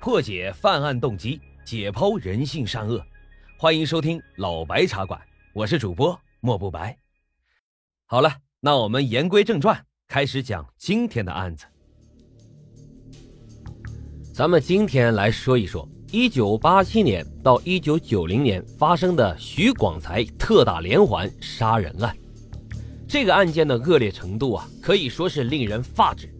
破解犯案动机，解剖人性善恶。欢迎收听老白茶馆，我是主播莫不白。好了，那我们言归正传，开始讲今天的案子。咱们今天来说一说一九八七年到一九九零年发生的徐广才特大连环杀人案。这个案件的恶劣程度啊，可以说是令人发指。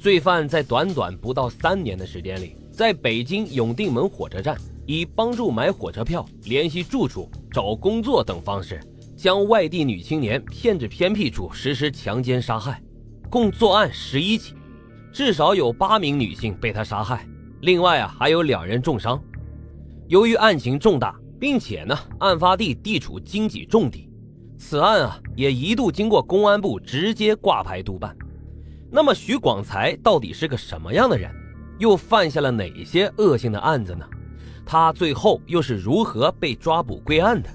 罪犯在短短不到三年的时间里。在北京永定门火车站，以帮助买火车票、联系住处、找工作等方式，将外地女青年骗至偏僻处实施强奸杀害，共作案十一起，至少有八名女性被他杀害，另外啊还有两人重伤。由于案情重大，并且呢案发地地处经济重地，此案啊也一度经过公安部直接挂牌督办。那么徐广才到底是个什么样的人？又犯下了哪些恶性的案子呢？他最后又是如何被抓捕归案的？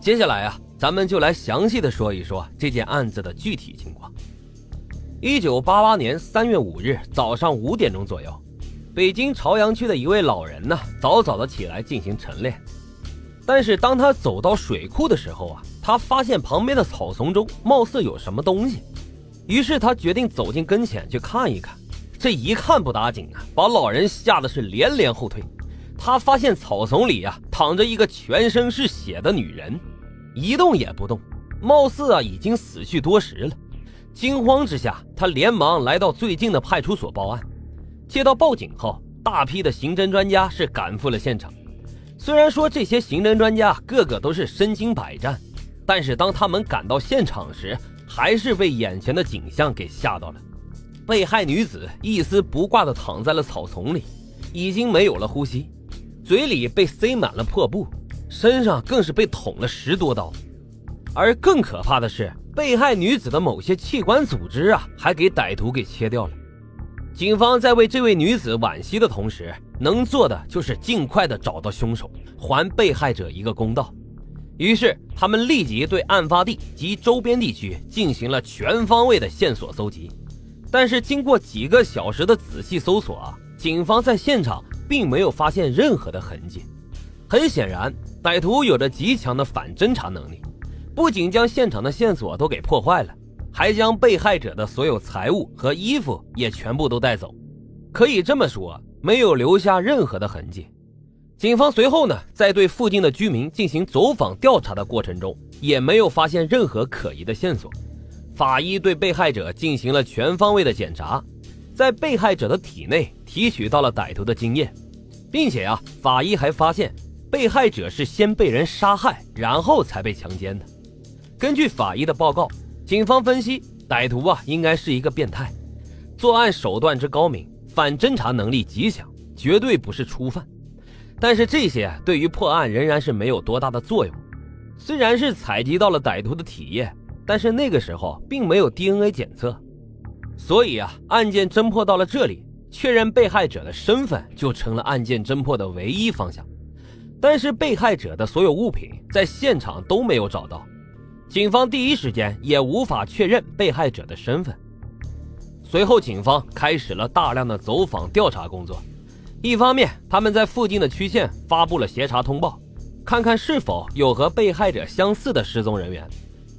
接下来啊，咱们就来详细的说一说这件案子的具体情况。一九八八年三月五日早上五点钟左右，北京朝阳区的一位老人呢，早早的起来进行晨练。但是当他走到水库的时候啊，他发现旁边的草丛中貌似有什么东西，于是他决定走进跟前去看一看。这一看不打紧啊，把老人吓得是连连后退。他发现草丛里啊躺着一个全身是血的女人，一动也不动，貌似啊已经死去多时了。惊慌之下，他连忙来到最近的派出所报案。接到报警后，大批的刑侦专家是赶赴了现场。虽然说这些刑侦专家个个都是身经百战，但是当他们赶到现场时，还是被眼前的景象给吓到了。被害女子一丝不挂地躺在了草丛里，已经没有了呼吸，嘴里被塞满了破布，身上更是被捅了十多刀。而更可怕的是，被害女子的某些器官组织啊，还给歹徒给切掉了。警方在为这位女子惋惜的同时，能做的就是尽快的找到凶手，还被害者一个公道。于是，他们立即对案发地及周边地区进行了全方位的线索搜集。但是经过几个小时的仔细搜索啊，警方在现场并没有发现任何的痕迹。很显然，歹徒有着极强的反侦查能力，不仅将现场的线索都给破坏了，还将被害者的所有财物和衣服也全部都带走。可以这么说，没有留下任何的痕迹。警方随后呢，在对附近的居民进行走访调查的过程中，也没有发现任何可疑的线索。法医对被害者进行了全方位的检查，在被害者的体内提取到了歹徒的精液，并且啊，法医还发现被害者是先被人杀害，然后才被强奸的。根据法医的报告，警方分析歹徒啊应该是一个变态，作案手段之高明，反侦查能力极强，绝对不是初犯。但是这些对于破案仍然是没有多大的作用，虽然是采集到了歹徒的体液。但是那个时候并没有 DNA 检测，所以啊，案件侦破到了这里，确认被害者的身份就成了案件侦破的唯一方向。但是被害者的所有物品在现场都没有找到，警方第一时间也无法确认被害者的身份。随后，警方开始了大量的走访调查工作。一方面，他们在附近的区县发布了协查通报，看看是否有和被害者相似的失踪人员。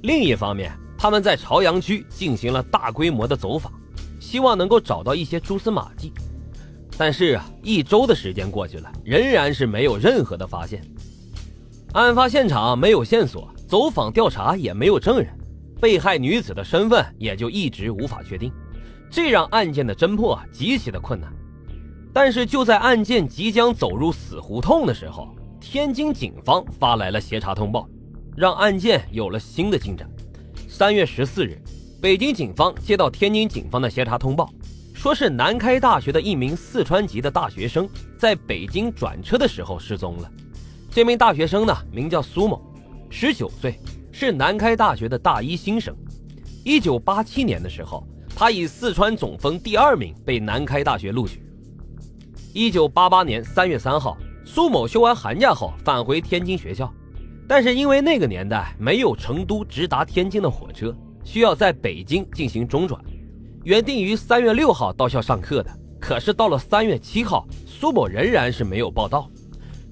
另一方面，他们在朝阳区进行了大规模的走访，希望能够找到一些蛛丝马迹。但是啊，一周的时间过去了，仍然是没有任何的发现。案发现场没有线索，走访调查也没有证人，被害女子的身份也就一直无法确定，这让案件的侦破极其的困难。但是就在案件即将走入死胡同的时候，天津警方发来了协查通报。让案件有了新的进展。三月十四日，北京警方接到天津警方的协查通报，说是南开大学的一名四川籍的大学生在北京转车的时候失踪了。这名大学生呢，名叫苏某，十九岁，是南开大学的大一新生。一九八七年的时候，他以四川总分第二名被南开大学录取。一九八八年三月三号，苏某休完寒假后返回天津学校。但是因为那个年代没有成都直达天津的火车，需要在北京进行中转。原定于三月六号到校上课的，可是到了三月七号，苏某仍然是没有报到。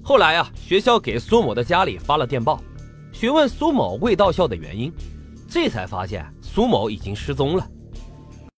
后来啊，学校给苏某的家里发了电报，询问苏某未到校的原因，这才发现苏某已经失踪了。